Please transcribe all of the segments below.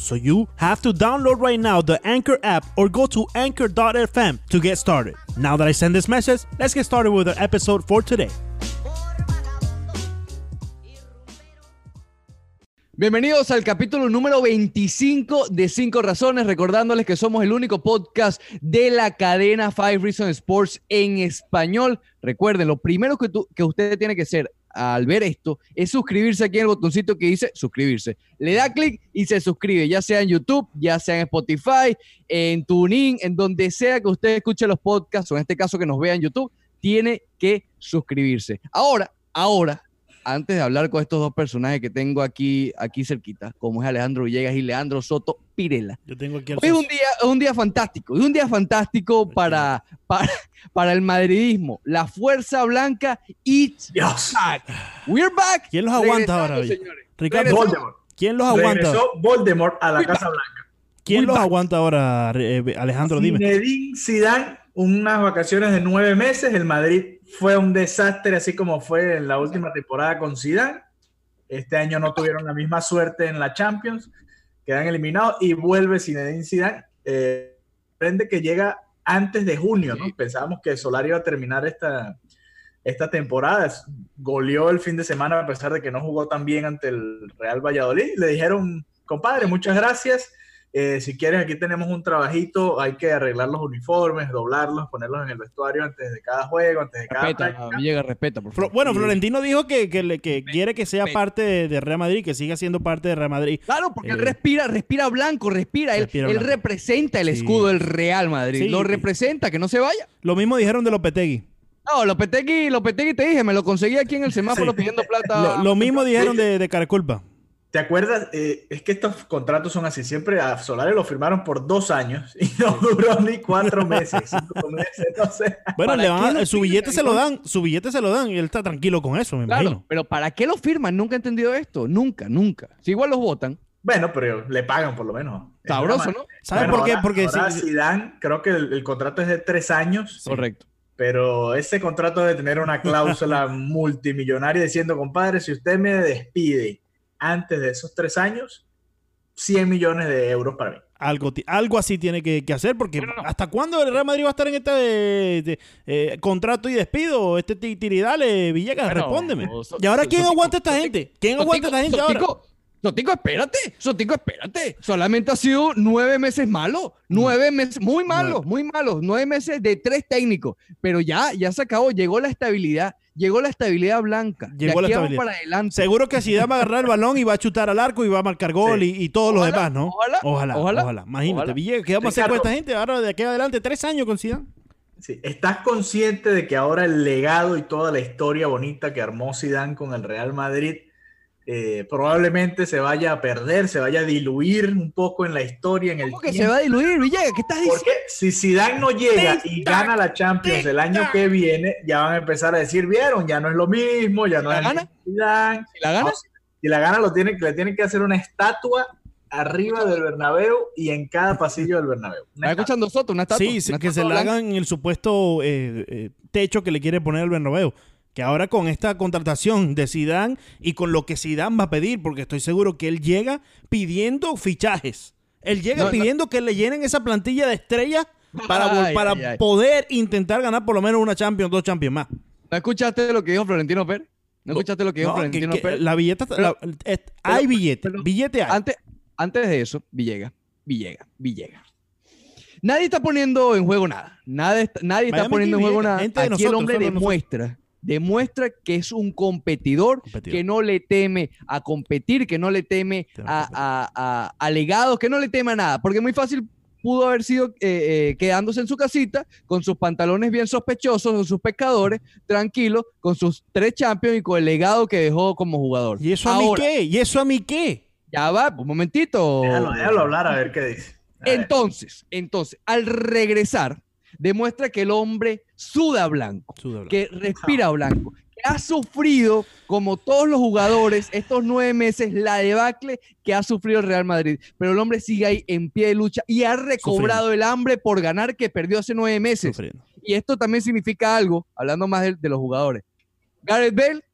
So you have to download right now the Anchor app or go to anchor.fm to get started. Now that I send this message, let's get started with our episode for today. Bienvenidos al capítulo número 25 de 5 Razones, recordándoles que somos el único podcast de la cadena Five Reasons Sports en español. Recuerden, lo primero que, tú, que usted tiene que hacer al ver esto es suscribirse aquí en el botoncito que dice suscribirse. Le da clic y se suscribe, ya sea en YouTube, ya sea en Spotify, en TuneIn, en donde sea que usted escuche los podcasts, o en este caso que nos vea en YouTube, tiene que suscribirse. Ahora, ahora, antes de hablar con estos dos personajes que tengo aquí, aquí cerquita, como es Alejandro Villegas y Leandro Soto Pirela. Yo tengo aquí Hoy es un día, es un día fantástico, es un día fantástico para, para, para el madridismo. La fuerza blanca, Dios. back. We're back. ¿Quién los aguanta Regresando, ahora, señores. Ricardo. Voldemort. ¿quién los aguanta? Regresó Voldemort a la Casa Blanca. ¿Quién los back. aguanta ahora, eh, Alejandro? Dime. Zinedine Zidane, unas vacaciones de nueve meses. El Madrid fue un desastre, así como fue en la última temporada con Zidane. Este año no tuvieron la misma suerte en la Champions, quedan eliminados y vuelve Zinedine Zidane. Eh, sorprende que llega antes de junio, ¿no? Pensábamos que Solari iba a terminar esta, esta temporada. Goleó el fin de semana a pesar de que no jugó tan bien ante el Real Valladolid. Le dijeron, compadre, muchas gracias. Eh, si quieres, aquí tenemos un trabajito. Hay que arreglar los uniformes, doblarlos, ponerlos en el vestuario antes de cada juego, antes de cada Respeta, por Flo- favor. bueno, Sí. Florentino dijo que, que, le- que Respeto, quiere que sea respeto. parte de, de Real Madrid, que siga siendo parte de Real Madrid. Claro, porque él Eh, respira, respira blanco, respira. Él, Respira él blanco. representa el Sí. escudo del Real Madrid. Sí. Lo representa, que no se vaya. Lo mismo dijeron de Lopetegui. No, Lopetegui, Lopetegui te dije, me lo conseguí aquí en el semáforo Sí. pidiendo plata. Lo, lo mismo dijeron de, de Caraculpa. ¿Te acuerdas? Eh, es que estos contratos son así. Siempre a Solari lo firmaron por dos años y no duró ni cuatro meses, cinco meses, no sé. Bueno, ¿Para le van a- su billete se lo dan, su billete se lo dan y él está tranquilo con eso, me Claro, imagino. pero ¿para qué lo firman? Nunca he entendido esto. Nunca, nunca. Si igual los votan. Bueno, pero le pagan por lo menos. Sabroso, ¿no? ¿Sabes Bueno, por qué? ahora- Porque ahora si- Zidane, creo que el, el contrato es de tres años, Correcto. pero ese contrato debe tener una cláusula multimillonaria diciendo, compadre, si usted me despide antes de esos tres años, 100 millones de euros para mí. algo, algo así tiene que, que hacer, porque Bueno. ¿hasta cuándo el Real Madrid va a estar en este de- eh, contrato y despido? Este ti- tiridale, Villegas, Bueno, respóndeme. so- ¿Y ahora so- quién aguanta a esta gente? ¿Quién aguanta a esta gente ahora? Sotico, Sotico, espérate. Sotico, espérate. Solamente ha sido nueve meses malo. Nueve meses, muy malos, muy malos. Nueve meses de tres técnicos. Pero ya, ya se acabó. Llegó la estabilidad. Llegó la estabilidad blanca. Llegó de la aquí estabilidad. para adelante. Seguro que Zidane va a agarrar el balón y va a chutar al arco y va a marcar gol Sí. y, y todos los demás, ¿no? ojalá, ojalá, ojalá. ojalá, Imagínate, ojalá. Villegas, ¿qué vamos a hacer con esta gente ahora de aquí adelante? Tres años con Zidane. Sí, ¿Estás consciente de que ahora el legado y toda la historia bonita que armó Zidane con el Real Madrid eh, probablemente se vaya a perder, se vaya a diluir un poco en la historia, en el ¿Cómo que se va a diluir, Villegas? ¿Qué estás diciendo? Porque si Zidane no llega y gana la Champions el año que viene, ya van a empezar a decir, vieron, ya no es lo mismo, ya no ¿La es gana? Zidane. ¿Si la gana? No, si- la gana, lo tienen, le tienen que hacer una estatua arriba del Bernabéu y en cada pasillo del Bernabéu. Una ¿Estás estatua. escuchando Soto? Una estatua. Sí, una que se estatua blanca. hagan el supuesto eh, eh, techo que le quiere poner el Bernabéu. Que ahora con esta contratación de Zidane y con lo que Zidane va a pedir, porque estoy seguro que él llega pidiendo fichajes. Él llega No, no. pidiendo que le llenen esa plantilla de estrellas para, Ay, para ay, ay. poder intentar ganar por lo menos una Champions, dos Champions más. ¿No escuchaste lo que dijo Florentino Pérez? ¿No escuchaste lo que dijo No, Florentino que Pérez? la billeta, está- Pero- la- es- hay billete, pero- billete hay. Antes, antes de eso, Villegas, Villegas, Villegas. Nadie está poniendo en juego nada. Nadie, está- nadie está poniendo en juego nada. Aquí el nosotros, hombre solo de nosotros. Demuestra, que es un competidor, Competidor. que no le teme a competir, que no le teme a, a competir. a- a- a legados, que no le teme a nada. Porque muy fácil pudo haber sido eh, eh, quedándose en su casita con sus pantalones bien sospechosos, con sus pescadores, tranquilo, con sus tres champions y con el legado que dejó como jugador. ¿Y eso a mí qué? ¿Y eso a mí qué? Ya va, un momentito. Déjalo, déjalo hablar a ver qué dice. A ver. Entonces, entonces, al regresar, demuestra que el hombre suda blanco, Suda blanco. que respira blanco, que ha sufrido, como todos los jugadores, estos nueve meses, la debacle que ha sufrido el Real Madrid. Pero el hombre sigue ahí en pie de lucha y ha recobrado el hambre por ganar que perdió hace nueve meses. Sufriendo. Y esto también significa algo, hablando más de, de los jugadores. Gareth Bale,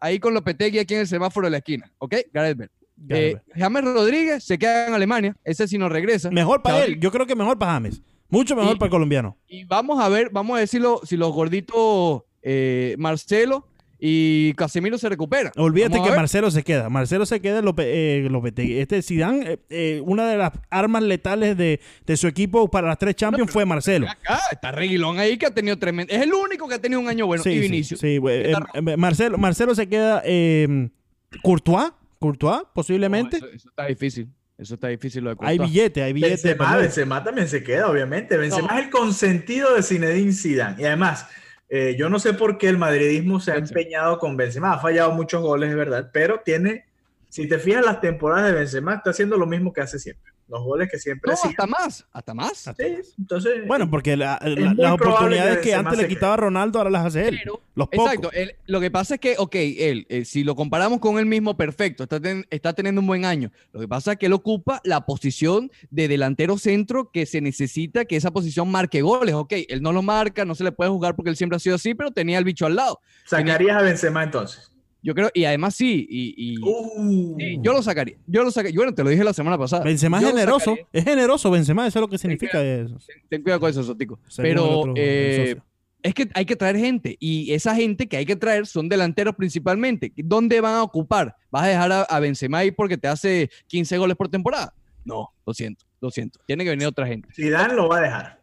ahí con Lopetegui aquí en el semáforo de la esquina, ¿ok? Gareth Bale. Eh, James Rodríguez se queda en Alemania, ese sí no regresa. Mejor para él. Yo creo que mejor para James. Mucho mejor Y- para el colombiano. Y vamos a ver, vamos a ver si, lo- si los gorditos eh, Marcelo y Casemiro se recuperan. Olvídate Vamos que. Marcelo se queda. Marcelo se queda en Lope- eh, Lopetegui. Este Zidane, eh, eh, una de las armas letales de, de su equipo para las tres Champions fue Marcelo. Acá está Reguilón ahí que ha tenido tremendo. Es el único que ha tenido un año bueno. sí, y sí, Vinicius. sí, Está eh, eh, Marcelo, Marcelo se queda. Courtois, Courtois, posiblemente. No, eso, eso está difícil. Eso está difícil lo de hay billete, hay billete. Benzema. Benzema también se queda, obviamente. Benzema No. es el consentido de Zinedine Zidane. Y además, eh, yo no sé por qué el madridismo se ha Benzema. empeñado con Benzema. Ha fallado muchos goles, es verdad, pero tiene, si te fijas las temporadas de Benzema, está haciendo lo mismo que hace siempre. Los goles que siempre No, hacía. hasta más. Hasta más. Sí, entonces, Bueno, porque la- las oportunidades que antes le quitaba Ronaldo, ahora las hace él. Pero, Los pocos. Exacto. él- lo que pasa es que, ok, él, eh, si lo comparamos con él mismo, perfecto, está, ten- está teniendo un buen año. Lo que pasa es que él ocupa la posición de delantero centro que se necesita que esa posición marque goles. Ok, él no lo marca, no se le puede jugar porque él siempre ha sido así, pero tenía el bicho al lado. sacarías a Benzema entonces. Yo creo, y además sí, y, y- Uh. sí, yo lo sacaría. Yo lo sacaría. Bueno, te lo dije la semana pasada. Benzema es generoso. Es generoso, Benzema. Eso es lo que significa eso. Ten, ten cuidado con eso, Sotico. Pero otro eh, es que hay que traer gente y esa gente que hay que traer son delanteros principalmente. ¿Dónde van a ocupar? ¿Vas a dejar a, a Benzema ahí porque te hace 15 goles por temporada? No, lo siento, lo siento. Tiene que venir otra gente. Zidane lo va a dejar.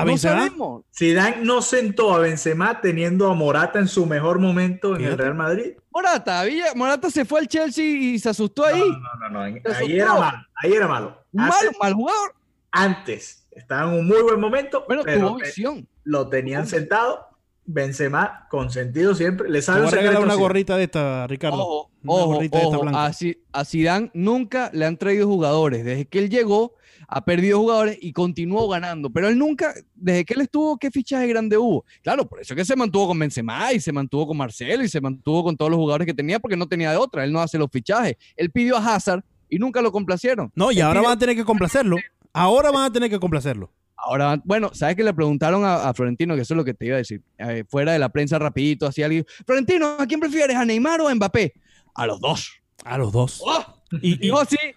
¿A no Benzema? sabemos. Zidane no sentó a Benzema teniendo a Morata en su mejor momento en el. Real Madrid. Morata, Morata se fue al Chelsea y se asustó ahí. No, no, no, no, Ahí era malo. Ahí era malo. mal, mal jugador. antes estaba en un muy buen momento, Bueno, pero visión. lo tenían sentado. Benzema consentido siempre. Le sabe un regalar secreto una gorrita de esta, Ricardo. Ojo, Una ojo, gorrita de esta blanca. A, a Zidane nunca le han traído jugadores. Desde que él llegó, ha perdido jugadores y continuó ganando. Pero él nunca, desde que él estuvo, ¿qué fichaje grande hubo? Claro, por eso es que se mantuvo con Benzema y se mantuvo con Marcelo y se mantuvo con todos los jugadores que tenía porque no tenía de otra. Él no hace los fichajes. Él pidió a Hazard y nunca lo complacieron. No, y Él ahora pidió- van a tener que complacerlo. Ahora van a tener que complacerlo. Ahora, bueno, ¿sabes que le preguntaron a, a Florentino? Que eso es lo que te iba a decir. eh, fuera de la prensa rapidito, así alguien. Florentino, ¿a quién prefieres? ¿A Neymar o a Mbappé? A los dos. A los dos. ¡Oh! Y, y-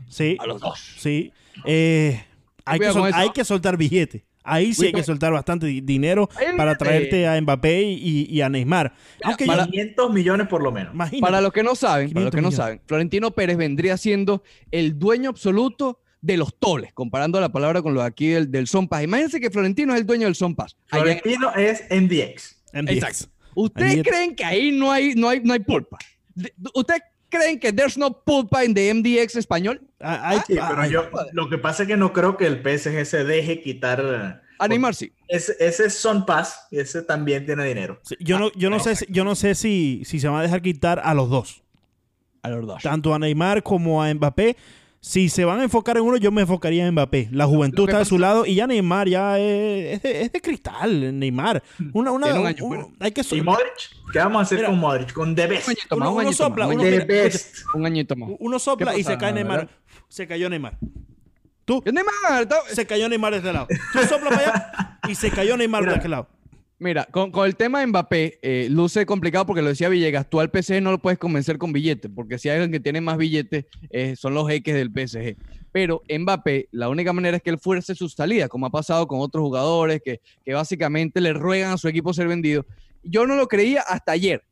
sí, a los dos. sí. Eh, hay, que sol- hay que soltar billetes. Ahí sí hay que soltar bastante di- dinero para traerte a Mbappé y, y a Neymar. Aunque para- yo, 500 millones por lo menos. imagínate. Para los que no saben, para los 500 que no saben, Florentino Pérez vendría siendo el dueño absoluto de los toles, comparando la palabra con lo de aquí del, del Son Paz. Imagínense que Florentino es el dueño del Son Paz. Allá Florentino es MDX. MDX. Exacto. ¿Ustedes creen que ahí no hay, no hay, no hay pulpa? De- ¿Ustedes creen que there's no pulpa en the MDX español? Ah, Sí, ah, pero yo lo que pasa es que no creo que el PSG se deje quitar A Neymar sí. ese, ese es Son Pass y ese también tiene dinero. sí, yo no, yo no sé, si- yo no sé si, si se van a dejar quitar a los dos. A los dos. Tanto a Neymar como a Mbappé. Si se van a enfocar en uno, yo me enfocaría en Mbappé. La juventud está de su lado y ya Neymar ya es, es de, es de cristal. Neymar. Una, una, Tiene un año, un- bueno. hay que so- ¿Y Modric? ¿Qué vamos a hacer Mira. con Modric? Con The Best. Uno- un uno sopla, uno- mira, Best. un añito más. Uno sopla ¿Qué y se cae Neymar. verdad? Se cayó Neymar. Tú, ¿Qué Neymar? Se cayó Neymar de este lado. Tú sopla para allá y se cayó Neymar Mira. de aquel lado. Mira, con, el tema de Mbappé, eh, luce complicado porque lo decía Villegas, tú al PSG no lo puedes convencer con billetes, porque si hay alguien que tiene más billetes, eh, son los jeques del PSG. Pero Mbappé, la única manera es que él fuerce su salida, como ha pasado con otros jugadores que, que básicamente le ruegan a su equipo ser vendido. Yo no lo creía hasta ayer,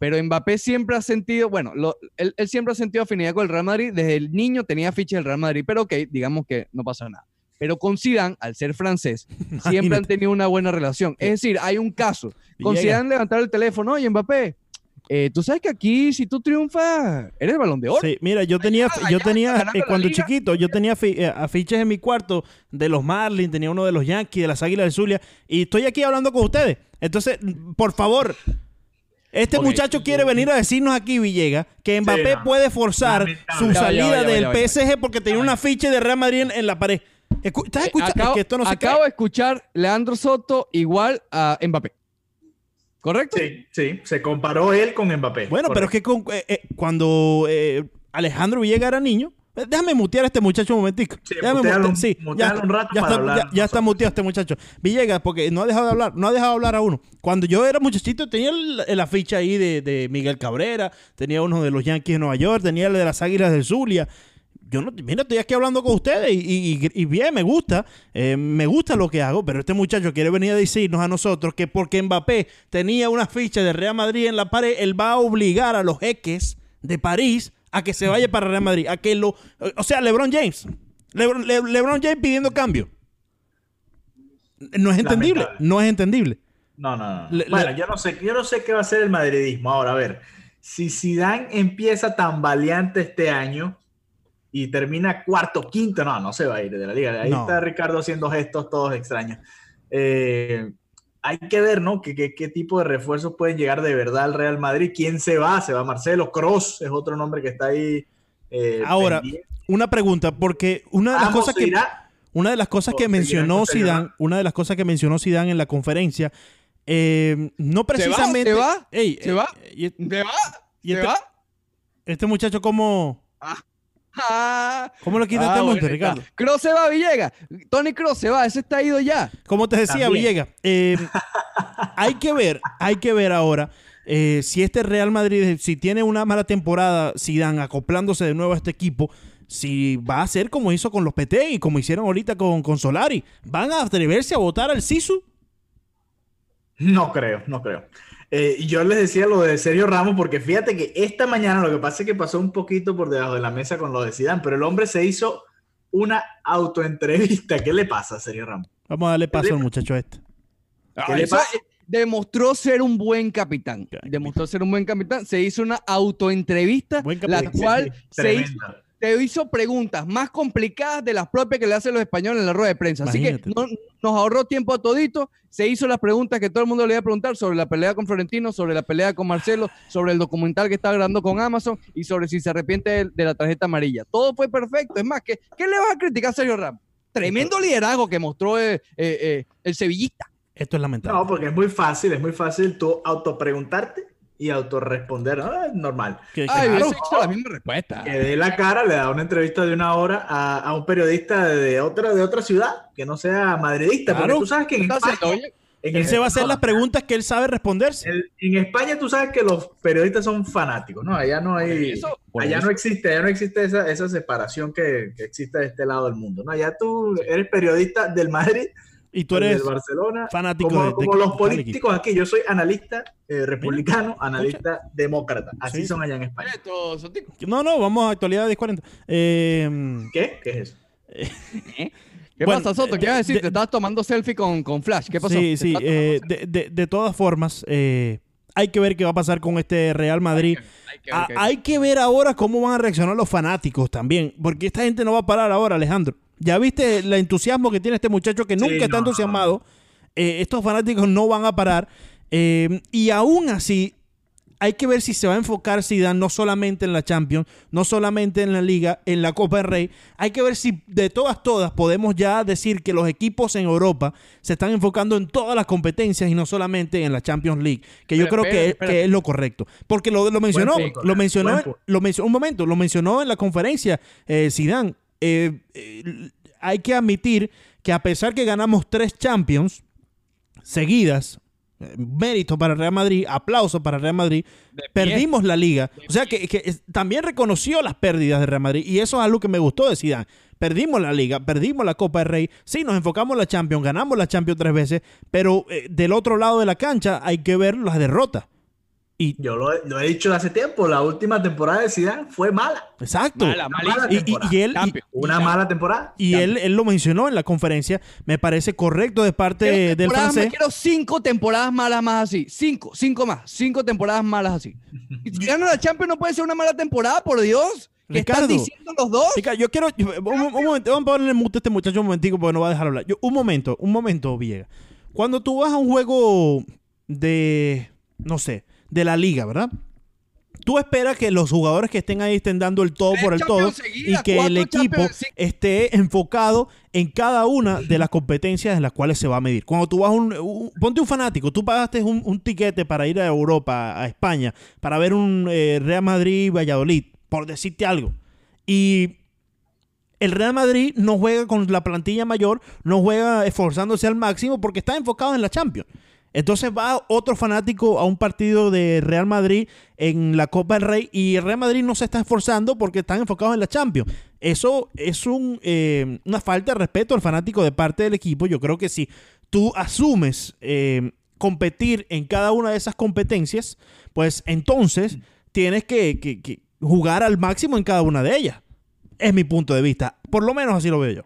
pero Mbappé siempre ha sentido, bueno, lo- él, él siempre ha sentido afinidad con el Real Madrid, desde el niño tenía fichas del Real Madrid, pero ok, digamos que no pasa nada. Pero con Zidane, al ser francés, siempre han tenido una buena relación. Es decir, hay un caso. Con Llega. Zidane levantar el teléfono, oye Mbappé, eh, tú sabes que aquí si tú triunfas, eres el balón de oro. Sí, mira, yo tenía, Allá, yo tenía eh, cuando chiquito, yo tenía eh, afiches en mi cuarto de los Marlins, tenía uno de los Yankees, de las Águilas del Zulia, y estoy aquí hablando con ustedes. Entonces, por favor, Este muchacho quiere venir a decirnos aquí, Villegas, que Mbappé no. puede forzar su Ya va, ya salida del. PSG porque tenía una ficha de Real Madrid en, en la pared. Escu- ¿Estás escuchando? Acabo, Es que esto no se acabo cae. de escuchar Leandro Soto igual a Mbappé. ¿Correcto? Sí, sí, se comparó él con Mbappé. Bueno, pero es que con- eh, eh, cuando eh, Alejandro Villegas era niño, déjame mutear a este muchacho un momentico. Sí, Déjame un- sí, mutealo un rato ya para está, hablar ya- ya está muteado este muchacho. Villegas, porque no ha dejado de hablar, no ha dejado de hablar a uno. Cuando yo era muchachito tenía el- la ficha ahí de, de Miguel Cabrera, tenía uno de los Yankees de Nueva York, tenía el de las Águilas del Zulia. Yo no, mira, estoy aquí hablando con ustedes y, y- y bien, me gusta, eh, me gusta lo que hago, pero este muchacho quiere venir a decirnos a nosotros que porque Mbappé tenía una ficha de Real Madrid en la pared, él va a obligar a los jeques de París a que se vaya para Real Madrid, a que lo, o sea, LeBron James, LeBron, Le- LeBron James pidiendo cambio. No es entendible, Lamentable. no es entendible. No, no, no. Le- bueno, yo no sé, yo no sé qué va a ser el madridismo. Ahora, a ver, si Zidane empieza tan valiente este año y termina cuarto, quinto, no, no se va a ir de la liga. Ahí No. está Ricardo haciendo gestos todos extraños. Eh, hay que ver, ¿no? ¿Qué, qué, qué tipo de refuerzos pueden llegar de verdad al Real Madrid? ¿Quién se va? ¿Se va Marcelo? Cross es otro nombre que está ahí. eh, Ahora, pendiente. Una pregunta, porque una de las cosas se que irá. Una de las cosas que mencionó Zidane, una de las cosas que mencionó Zidane en la conferencia, eh, no precisamente. ¿Se va? Ey, ¿Se eh, va? y- ¿Se va? y ¿Se este, va? este muchacho, ¿cómo, Ah, cómo lo quita ah, este monte, bueno, Ricardo? Kroos se va, Villegas. Tony Cross se va, ese está ido ya. Como te decía, También. Villegas, eh, hay que ver, hay que ver ahora eh, si este Real Madrid, si tiene una mala temporada, Zidane acoplándose de nuevo a este equipo, si va a ser como hizo con los PT y como hicieron ahorita con, con Solari, ¿van a atreverse a votar al Sisu? No creo, no creo. Eh, yo les decía lo de Sergio Ramos porque fíjate que esta mañana lo que pasa es que pasó un poquito por debajo de la mesa con lo de Zidane, pero el hombre se hizo una autoentrevista. ¿Qué le pasa a Sergio Ramos? Vamos a darle paso al muchacho este. ¿Qué le Eso, pasa? eh, demostró ser un buen capitán. Demostró ser un buen capitán. Se hizo una autoentrevista, Buen la cual se hizo, Te hizo preguntas más complicadas de las propias que le hacen los españoles en la rueda de prensa. Así que no- nos ahorró tiempo a todito. Se hizo las preguntas que todo el mundo le iba a preguntar sobre la pelea con Florentino, sobre la pelea con Marcelo, sobre el documental que está grabando con Amazon y sobre si se arrepiente de, de la tarjeta amarilla. Todo fue perfecto. Es más, ¿qué, qué le vas a criticar a Sergio Ramos? Tremendo liderazgo que mostró eh, eh, eh, el sevillista. Esto es lamentable. No, porque es muy fácil, es muy fácil tú autopreguntarte y autorresponder. ¿no? Es normal. Que- que- Ay, claro. hecho la misma respuesta. Que dé la cara, le da una entrevista de una hora a, a un periodista de otra, de otra ciudad que no sea madridista. Claro. Porque tú sabes que en España, haciendo, oye, en él se va a hacer no, las preguntas que él sabe responderse. el- en España tú sabes que los periodistas son fanáticos, ¿no? Allá no hay, eso- allá eso. no existe, allá no existe esa, esa separación que, que existe de este lado del mundo, ¿no? Allá tú eres periodista del Madrid, Y tú eres del Barcelona, fanático como, de- de- como los de- políticos aquí. Yo soy analista eh, republicano, analista demócrata. Así Sí. son allá en España. No, no, vamos a actualidad 1040. Eh, ¿Qué? ¿Qué es eso? ¿Qué Bueno, pasa, Soto? de- ¿Qué vas a decir? de- Te estabas tomando selfie con, con Flash. ¿Qué pasó? Sí, ¿Te sí. eh, de, de- de todas formas, eh, hay que ver qué va a pasar con este Real Madrid. Hay que- Ah, hay que- Hay que ver ahora cómo van a reaccionar los fanáticos también, porque esta gente no va a parar ahora, Alejandro. Ya viste el entusiasmo que tiene este muchacho que Sí, nunca está no, entusiasmado. Eh, estos fanáticos no van a parar. Eh, y aún así, hay que ver si se va a enfocar Zidane no solamente en la Champions, no solamente en la Liga, en la Copa del Rey. Hay que ver si de todas, todas podemos ya decir que los equipos en Europa se están enfocando en todas las competencias y no solamente en la Champions League, que yo Pero creo que, es lo correcto. Porque lo, lo mencionó, lo mencionó, lo mencionó, un momento, lo mencionó en la conferencia eh, Zidane. Eh, eh, hay que admitir que a pesar que ganamos tres Champions seguidas, mérito para Real Madrid, aplauso para Real Madrid, perdimos la liga. O sea que, también reconoció las pérdidas de Real Madrid y eso es algo que me gustó de Zidane. Perdimos la liga, perdimos la Copa del Rey, sí, nos enfocamos en la Champions, ganamos la Champions tres veces, pero eh, del otro lado de la cancha hay que ver las derrotas. Y, Yo lo, he- lo he dicho hace tiempo, la última temporada de Zidane fue mala. exacto. Mala, malísima. Y, y- temporada. y él. Una Y- mala temporada. y él, él lo mencionó en la conferencia, me parece correcto de parte Quiero del francés. Quiero cinco temporadas malas más así. Cinco, cinco más. Cinco temporadas malas así. Si gana la Champions no puede ser una mala temporada, por Dios. ¿Qué están Ricardo. diciendo los dos? Chica, yo quiero. un momento, vamos a ponerle mute a este muchacho un momentico porque no va a dejar hablar. Yo, un momento, un momento, Villegas. Cuando tú vas a un juego de. No sé, de la liga, ¿verdad? Tú esperas que los jugadores que estén ahí estén dando el todo por el todo y que el equipo Champions, esté enfocado en cada una de las competencias en las cuales se va a medir. Cuando tú vas un, un- ponte un fanático, tú pagaste un, un tiquete para ir a Europa, a España, para ver un eh, Real Madrid Valladolid, por decirte algo. Y el Real Madrid no juega con la plantilla mayor, no juega esforzándose al máximo porque está enfocado en la Champions. Entonces va otro fanático a un partido de Real Madrid en la Copa del Rey y Real Madrid no se está esforzando porque están enfocados en la Champions. Eso es un, eh, una falta de respeto al fanático de parte del equipo. Yo creo que si tú asumes eh, competir en cada una de esas competencias, pues entonces tienes que, que- que jugar al máximo en cada una de ellas. Es mi punto de vista. Por lo menos así lo veo yo.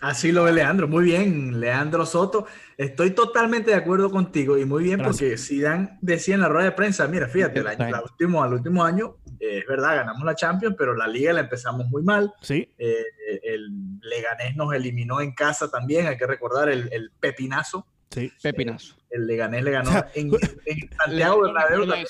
Así lo ve Leandro. Muy bien, Leandro Soto. Estoy totalmente de acuerdo contigo y muy bien Gracias. porque Zidane decía en la rueda de prensa, mira, fíjate, el año- la último, al último año, eh, es verdad, ganamos la Champions, pero la liga la empezamos muy mal. Sí. Eh, el Leganés nos eliminó en casa también, hay que recordar el, el pepinazo. Sí. Pepinazo. El Leganés le ganó en, en Santiago Bernabéu. eh,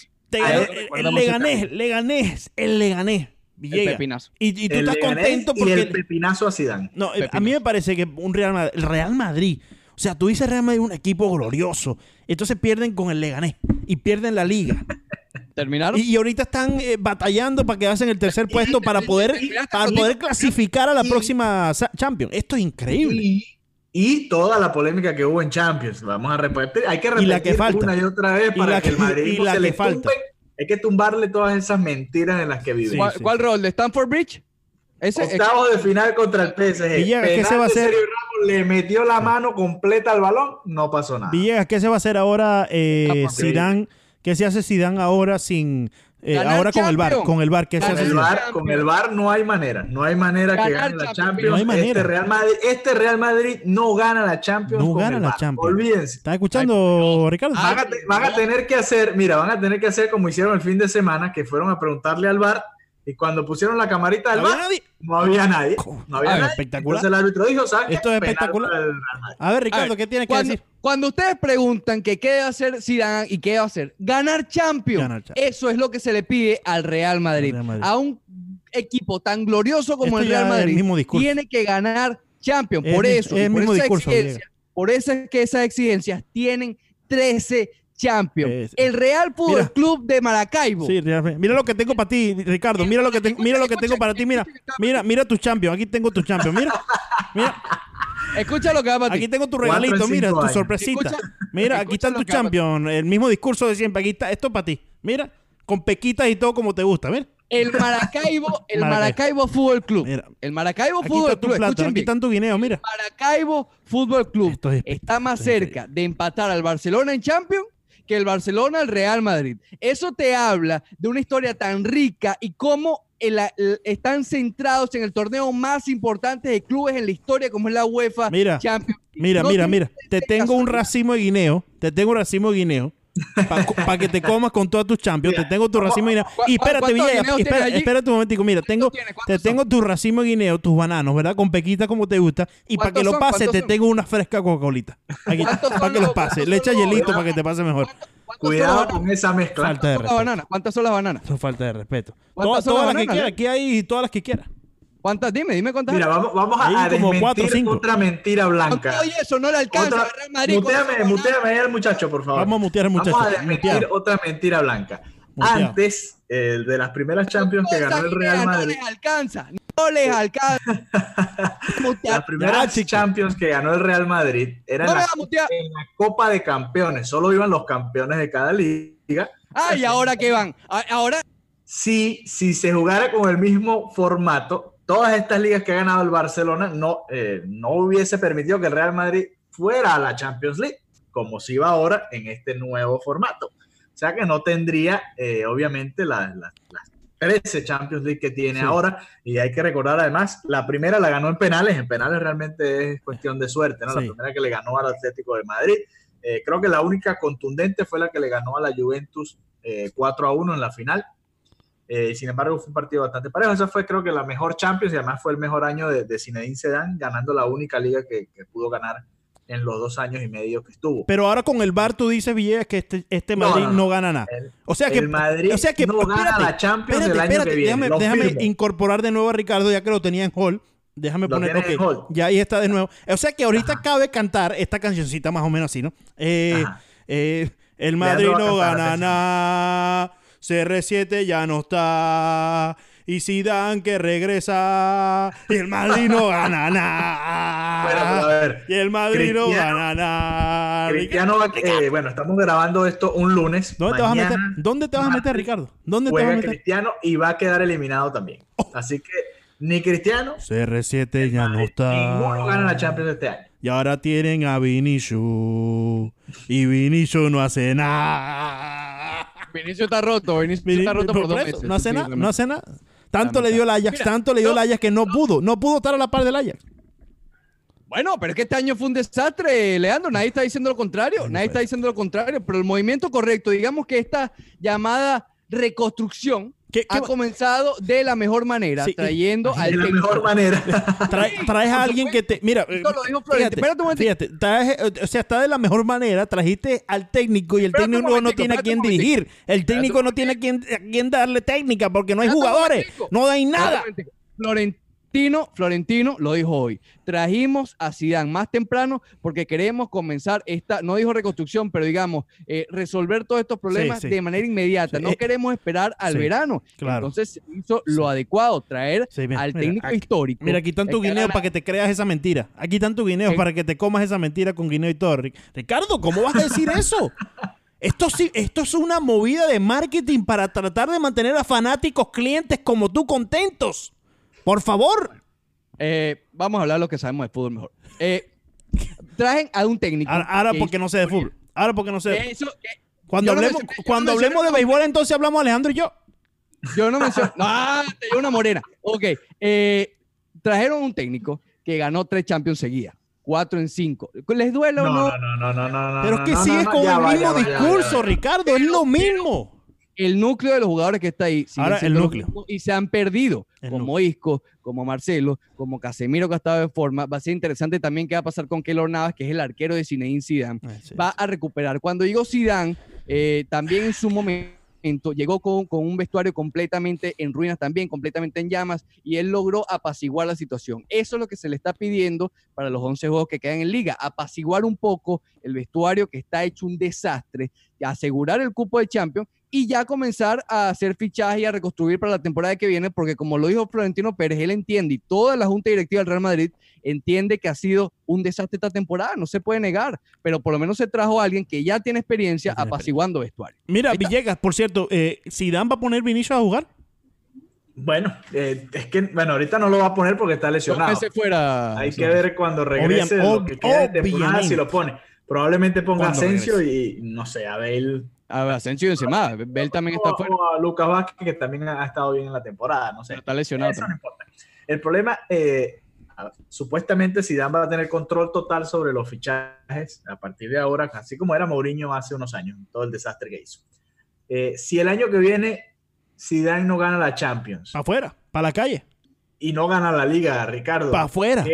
el, Leganés, Leganés, el Leganés. El Llega. pepinazo. Y, y tú El estás Leganés contento y porque... el pepinazo a Zidane. No, eh, a mí me parece que un Real Madrid, el Real Madrid, o sea, tú dices Real Madrid un equipo glorioso, entonces pierden con el Leganés y pierden la liga. ¿Terminaron? Y, y ahorita están eh, batallando para quedarse en el tercer puesto para poder, para poder clasificar a la Y- próxima Champions. Esto es increíble. Y, y toda la polémica que hubo en Champions. Vamos a repetir. Hay que Y repetir la que falta. una y otra vez Y para la que, el Madrid y la se que le falta. Hay que tumbarle todas esas mentiras en las que vive. Sí, ¿Cuál, sí, cuál sí. rol? ¿De Stanford Bridge? Ese, Octavos de final contra el PSG. Villegas, ¿qué se va a hacer? Ramos, le metió la mano completa al balón, no pasó nada. Villegas, ¿qué se va a hacer ahora eh, Zidane? ¿Qué se hace Zidane ahora sin eh, ahora con el bar, con el bar, ¿qué se Con hace el? VAR, con el VAR no hay manera, no hay manera que gane la Champions. No hay manera. Este, Real Madrid, este Real Madrid no gana la Champions. No con gana el la. Champions. Olvídense. ¿Estás escuchando, Ricardo? Van a, van a tener que hacer, mira, van a tener que hacer como hicieron el fin de semana, que fueron a preguntarle al VAR y cuando pusieron la camarita del ¿No había nadie? no había nadie. No había Ah, nadie. espectacular. Entonces el árbitro dijo, ¿sabes? Esto es espectacular. A ver, A Ricardo, ver, ¿qué tienes que decir? cuando ustedes preguntan que qué debe hacer Zidane y qué debe hacer, ganar Champions. Ganar Champions. Eso es lo que se le pide al Real Madrid. Al Real Madrid. A un equipo tan glorioso como Esto el Real el Madrid tiene que ganar Champions. Por eso, es y el por mismo esa discurso, exigencia, por eso es que esas exigencias tienen 13 Champions. Es- el Real Fútbol Mira. Club de Maracaibo. Sí, realmente. Mira lo que tengo para ti, Ricardo. Mira lo que tengo, mira lo que tengo para ti. Mira, mira, mira tus champions. Aquí tengo tus champions. Mira, mira. Escucha lo que va para ti. Aquí tengo tu regalito. Mira, tu sorpresita. Escucha- Mira, aquí para ti. champions. El mismo discurso de siempre. Aquí está. Esto para ti. Mira, con pequitas y todo como te gusta. Mira. El Maracaibo, el Maracaibo. Maracaibo Fútbol Club. Mira. El Maracaibo Fútbol está tu Club. plátano. Escuchen Aquí están tu guineo. Mira. Maracaibo Fútbol Club es está más cerca de empatar al Barcelona en Champions que el Barcelona al Real Madrid. Eso te habla de una historia tan rica y cómo el- el- están centrados en el torneo más importante de clubes en la historia, como es la UEFA Mira, Champions. League. Mira, No mira, mira. Te que tengo un racimo de guineo. Te tengo un racimo de guineo. Para que te comas con todas tus champions. Mira, Te tengo tu racimo de guineo. ¿cu- Y espérate, Villegas. espérate un momentico. Mira, tengo, te ¿Cuántos tengo tu racimo de guineo, tus bananos, ¿verdad? Con pequita como te gusta. Y para que ¿Cuántos lo son? pase, ¿Cuántos te son? tengo una fresca Coca-Colita. Aquí, ¿Cuántos para que los los- pase. cuántos Le echa hielito para que te pase mejor. ¿Cuántas son las Cuidado con esa mezcla. Falta de ¿Cuántas son las respeto. bananas? ¿Cuántas son las bananas? Eso es falta de respeto. ¿Cuántas Todas, las que bananas, quiera. Aquí hay todas las que quiera. ¿Cuántas? Dime, dime cuántas. Mira, vamos, vamos a, a como desmentir otra mentira blanca. y eso no le alcanza Otra- muteame, muteame al muchacho, por favor. Vamos a mutear al muchacho. Vamos a desmentir otra mentira blanca. Antes eh, de las primeras Champions que ganó el Real No Madrid, les alcanza. No les alcanza. Las primeras. Champions que ganó el Real Madrid eran No en la, en Copa de Campeones. Solo iban los campeones de cada liga. Ah, ¿y ahora qué van? Ahora, Si, si se jugara con el mismo formato, todas estas ligas que ha ganado el Barcelona no, eh, no hubiese permitido que el Real Madrid fuera a la Champions League, como si va ahora en este nuevo formato. O sea que no tendría, eh, obviamente, la- la- las 13 Champions League que tiene Sí. ahora. Y hay que recordar además, la primera la ganó en penales. En penales realmente es cuestión de suerte, ¿no? Sí. La primera que le ganó al Atlético de Madrid. Eh, creo que la única contundente fue la que le ganó a la Juventus eh, 4 a 1 en la final. Eh, sin embargo, fue un partido bastante parejo. Esa fue, creo que, la mejor Champions y además fue el mejor año de, de Zinedine Zidane, ganando la única liga que, que pudo ganar en los dos años y medio que estuvo. Pero ahora con el VAR tú dices, Villegas, que este, este Madrid no, gana nada. o sea que, el Madrid o sea que, no gana la Champions el año que viene. Déjame, déjame incorporar de nuevo a Ricardo, ya que lo tenía en hall. Déjame poner, ok, ya ahí está de nuevo. O sea que ahorita cabe cantar esta cancioncita más o menos así, ¿no? Eh, eh, el Madrid no gana nada, CR7 ya no está, y Zidane que regresa, y el Madrid no gana nada. y el Madrid no gana nada. Cristiano, eh, bueno, estamos grabando esto un lunes. ¿Dónde te vas a meter, ¿Dónde te vas a meter Ricardo? ¿Dónde te vas a meter? Cristiano y va a quedar eliminado también. Oh. Así que ni Cristiano. CR7 ya no está. Ninguno gana la Champions este año. Y ahora tienen a Vinicius. Y Vinicius no hace nada. Vinicius está roto. Vinicius está roto por, dos meses. No hace nada. No hace nada. Tanto le dio el Ajax, tanto le dio el Ajax que no pudo. No pudo estar a la par del Ajax. Bueno, pero es que este año fue un desastre, Leandro. Nadie está diciendo lo contrario. Nadie está diciendo lo contrario. Pero el movimiento correcto, digamos que esta llamada reconstrucción ha comenzado de la mejor manera, trayendo al De la mejor manera. traes a alguien que te. Mira, fíjate, traes, o sea, está de la mejor manera. Trajiste al técnico y el técnico no tiene a quién dirigir. El técnico no tiene a quién, a quién darle técnica porque no hay jugadores. No hay nada. Florentino Florentino, Florentino lo dijo hoy. Trajimos a Zidane más temprano porque queremos comenzar esta, no dijo reconstrucción, pero digamos, eh, resolver todos estos problemas de manera inmediata. No queremos esperar al verano. Entonces hizo lo adecuado, traer al técnico histórico. Mira, aquí están tu guineo para que te creas esa mentira. Aquí están tu guineo para que te comas esa mentira con guineo y todo. Ricardo, ¿cómo vas a decir eso? Esto, sí, esto es una movida de marketing para tratar de mantener a fanáticos, clientes como tú contentos. Por favor. Eh, vamos a hablar de lo que sabemos de fútbol mejor. Eh, trajen a un técnico. Ahora, porque no sé de fútbol. Ahora porque no sé. De... cuando hablemos, cuando hablemos de béisbol, entonces hablamos Alejandro y yo. Yo no menciono. no, te dio una morena. Ok. Eh, trajeron un técnico que ganó tres Champions seguidas. Cuatro en cinco. ¿Les duele o no? No, no, no, no, no. Pero es que sigue con el mismo discurso, Ricardo. es lo mismo el núcleo de los jugadores que está ahí Ahora, el núcleo. y se han perdido, como Isco, como Marcelo, como Casemiro que ha estado de forma. Va a ser interesante también qué va a pasar con Keylor Navas, que es el arquero de Zinedine Zidane. Ah, va a recuperar. Cuando digo Zidane, eh, también en su momento llegó con, con, un vestuario completamente en ruinas también, completamente en llamas, y él logró apaciguar la situación. Eso es lo que se le está pidiendo para los 11 juegos que quedan en liga, apaciguar un poco el vestuario que está hecho un desastre, asegurar el cupo de Champions y ya comenzar a hacer fichajes y a reconstruir para la temporada que viene, porque como lo dijo Florentino Pérez, él entiende y toda la Junta Directiva del Real Madrid entiende que ha sido un desastre esta temporada, no se puede negar, pero por lo menos se trajo a alguien que ya tiene experiencia apaciguando vestuario. Mira, Villegas, por cierto, eh, ¿Zidane va a poner Vinicius a jugar? Bueno, eh, es que, bueno, ahorita no lo va a poner porque está lesionado. fuera, Hay que ver cuando regrese lo que quede de temporada si lo pone. Probablemente ponga Asensio y, no sé, a Bale a Asensio encima. Bell también está fuera. a Lucas Vázquez, que también ha estado bien en la temporada. No sé. está lesionado. Eso no importa. El problema, eh, supuestamente Zidane va a tener control total sobre los fichajes a partir de ahora, así como era Mourinho hace unos años, todo el desastre que hizo. Eh, si el año que viene Zidane no gana la Champions. Afuera, para la calle. Y no gana la liga, Ricardo. Para afuera.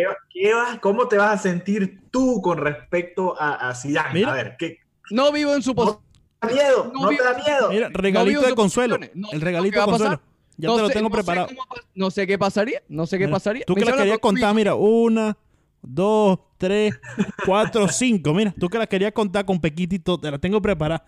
¿Cómo te vas a sentir tú con respecto a, a Zidane? a ver, ¿qué? No vivo en su posición miedo, no, te da miedo. Mira, regalito de consuelo. el regalito de consuelo. Ya te lo tengo preparado. no sé qué pasaría, no sé qué pasaría. Tú que la querías contar, mira, una, dos, tres, cuatro, cinco. Mira, tú que la querías contar con Pequitito, te la tengo preparada.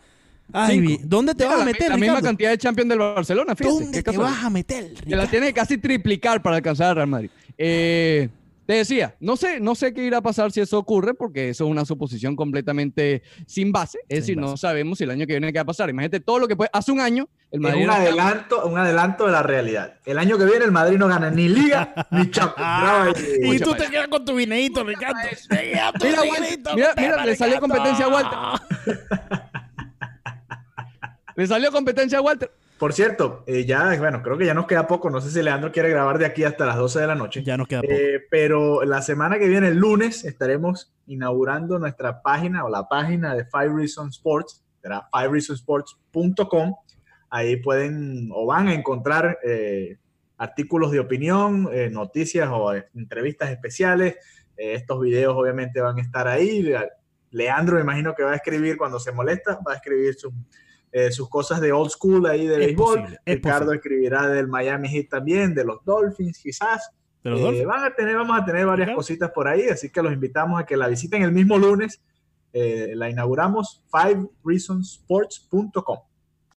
Ay, ¿dónde te vas a meter, La misma cantidad de Champions del Barcelona, fíjate. ¿Dónde te vas a meter, Te la tiene que casi triplicar para alcanzar al Real Madrid. Eh... Te decía, no sé, no sé qué irá a pasar si eso ocurre, porque eso es una suposición completamente sin base. Es decir, no sabemos si el año que viene qué va a pasar. Imagínate todo lo que puede. Hace un año, el Madrid. Es un, adelanto, un adelanto de la realidad. El año que viene, el Madrid no gana ni Liga ni Champions. y tú te quedas con tu vineito, Ricardo. Mira, mira, le salió competencia a Walter. le salió competencia a Walter. Por cierto, eh, ya, bueno, creo que ya nos queda poco. No sé si Leandro quiere grabar de aquí hasta las 12 de la noche. Ya nos queda poco. Eh, pero la semana que viene, el lunes, estaremos inaugurando nuestra página o la página de Five Reasons Sports. Será fivereasonsports.com. Ahí pueden o van a encontrar eh, artículos de opinión, noticias o entrevistas especiales, Eh, estos videos obviamente van a estar ahí. Leandro me imagino que va a escribir cuando se molesta, va a escribir eh, sus cosas de old school ahí de béisbol. Ricardo escribirá del Miami Heat también, de los Dolphins quizás. Eh, van a tener, vamos a tener varias cositas por ahí, así que los invitamos a que la visiten el mismo lunes. la inauguramos, fivereasonsports.com.